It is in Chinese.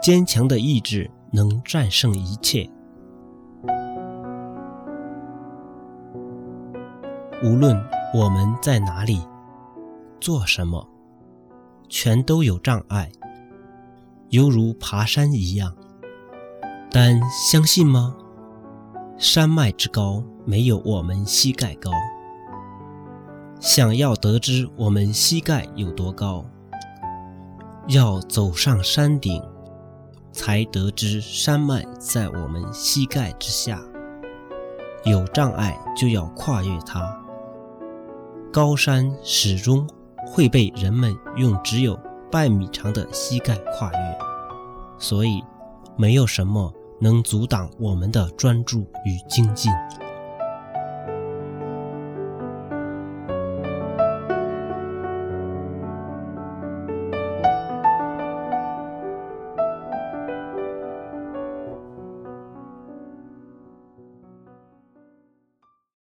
坚强的意志能战胜一切。无论我们在哪里，做什么，全都有障碍，犹如爬山一样。但相信吗？山脉之高，没有我们膝盖高。想要得知我们膝盖有多高，要走上山顶，才得知山脉在我们膝盖之下。有障碍就要跨越它。高山始终会被人们用只有半米长的膝盖跨越，所以没有什么能阻挡我们的专注与精进。